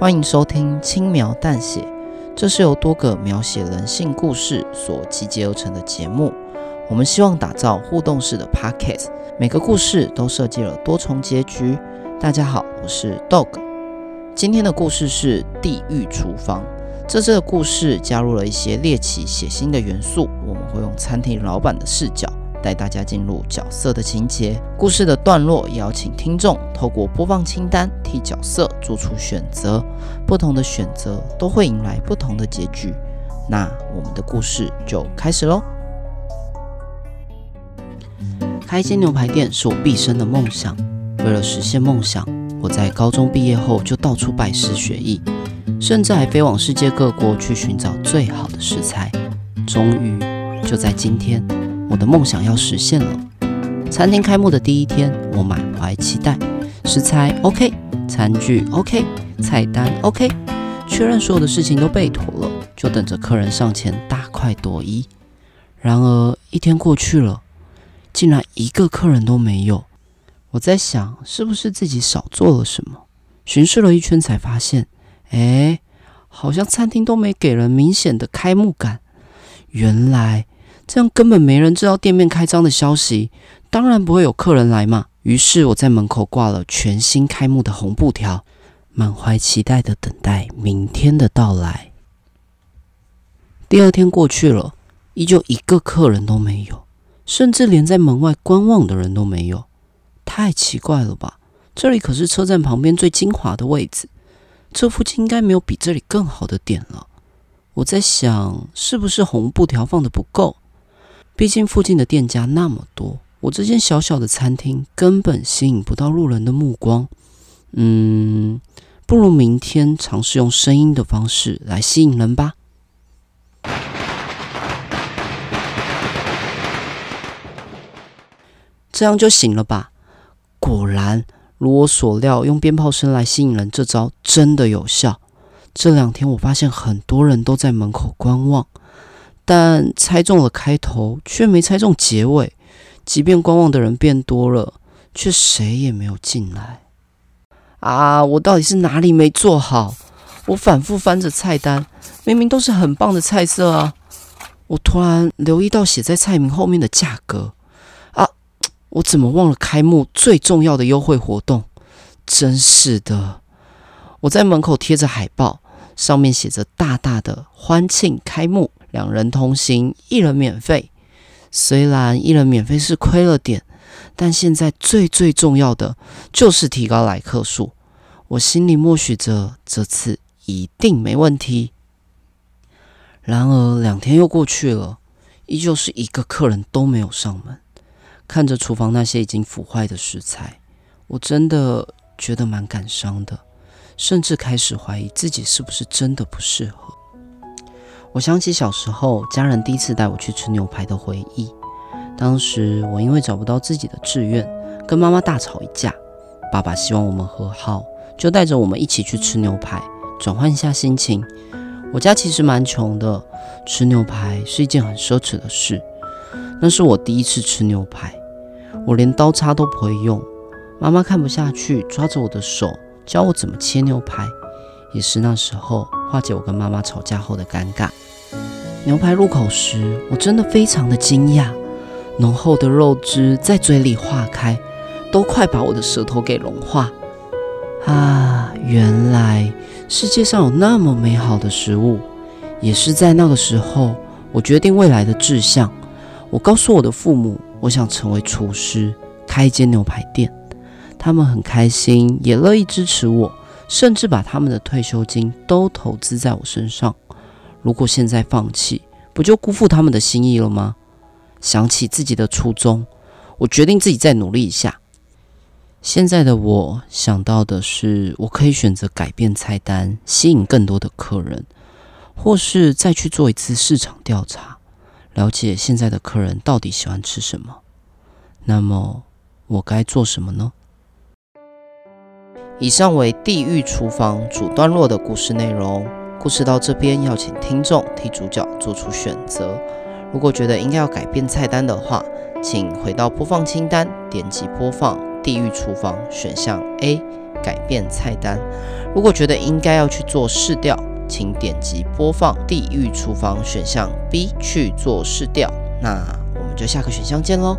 欢迎收听轻描淡写，这是由多个描写人性故事所集结而成的节目。我们希望打造互动式的 podcast，每个故事都设计了多重结局。大家好，我是 Dog。今天的故事是《地狱厨房》。这次的故事加入了一些猎奇血腥的元素，我们会用餐厅老板的视角。带大家进入角色的情节，故事的段落，邀请听众透过播放清单替角色做出选择，不同的选择都会迎来不同的结局。那我们的故事就开始喽。开一间牛排店是我毕生的梦想，为了实现梦想，我在高中毕业后就到处拜师学艺，甚至还飞往世界各国去寻找最好的食材。终于，就在今天。我的梦想要实现了。餐厅开幕的第一天，我满怀期待，食材 OK，餐具 OK，菜单 OK，确认所有的事情都备妥了，就等着客人上前大快朵颐。然而一天过去了，竟然一个客人都没有。我在想，是不是自己少做了什么？巡视了一圈，才发现，哎，好像餐厅都没给人明显的开幕感。原来。这样根本没人知道店面开张的消息，当然不会有客人来嘛。于是我在门口挂了全新开幕的红布条，满怀期待的等待明天的到来。第二天过去了，依旧一个客人都没有，甚至连在门外观望的人都没有。太奇怪了吧？这里可是车站旁边最精华的位置，这附近应该没有比这里更好的点了。我在想，是不是红布条放的不够？毕竟附近的店家那么多，我这间小小的餐厅根本吸引不到路人的目光。嗯，不如明天尝试用声音的方式来吸引人吧。这样就行了吧？果然，如我所料，用鞭炮声来吸引人这招真的有效。这两天我发现很多人都在门口观望。但猜中了开头，却没猜中结尾。即便观望的人变多了，却谁也没有进来。啊！我到底是哪里没做好？我反复翻着菜单，明明都是很棒的菜色啊！我突然留意到写在菜名后面的价格。啊！我怎么忘了开幕最重要的优惠活动？真是的！我在门口贴着海报，上面写着大大的“欢庆开幕”。两人同行，一人免费。虽然一人免费是亏了点，但现在最最重要的就是提高来客数。我心里默许着，这次一定没问题。然而两天又过去了，依旧是一个客人都没有上门。看着厨房那些已经腐坏的食材，我真的觉得蛮感伤的，甚至开始怀疑自己是不是真的不适合。我想起小时候家人第一次带我去吃牛排的回忆。当时我因为找不到自己的志愿，跟妈妈大吵一架。爸爸希望我们和好，就带着我们一起去吃牛排，转换一下心情。我家其实蛮穷的，吃牛排是一件很奢侈的事。那是我第一次吃牛排，我连刀叉都不会用。妈妈看不下去，抓着我的手教我怎么切牛排。也是那时候化解我跟妈妈吵架后的尴尬。牛排入口时，我真的非常的惊讶，浓厚的肉汁在嘴里化开，都快把我的舌头给融化。啊，原来世界上有那么美好的食物。也是在那个时候，我决定未来的志向。我告诉我的父母，我想成为厨师，开一间牛排店。他们很开心，也乐意支持我。甚至把他们的退休金都投资在我身上。如果现在放弃，不就辜负他们的心意了吗？想起自己的初衷，我决定自己再努力一下。现在的我想到的是，我可以选择改变菜单，吸引更多的客人，或是再去做一次市场调查，了解现在的客人到底喜欢吃什么。那么，我该做什么呢？以上为《地狱厨房》主段落的故事内容。故事到这边，要请听众替主角做出选择。如果觉得应该要改变菜单的话，请回到播放清单，点击播放《地狱厨房》选项 A，改变菜单。如果觉得应该要去做试调，请点击播放地狱厨房选项 B 去做试调。那我们就下个选项见喽。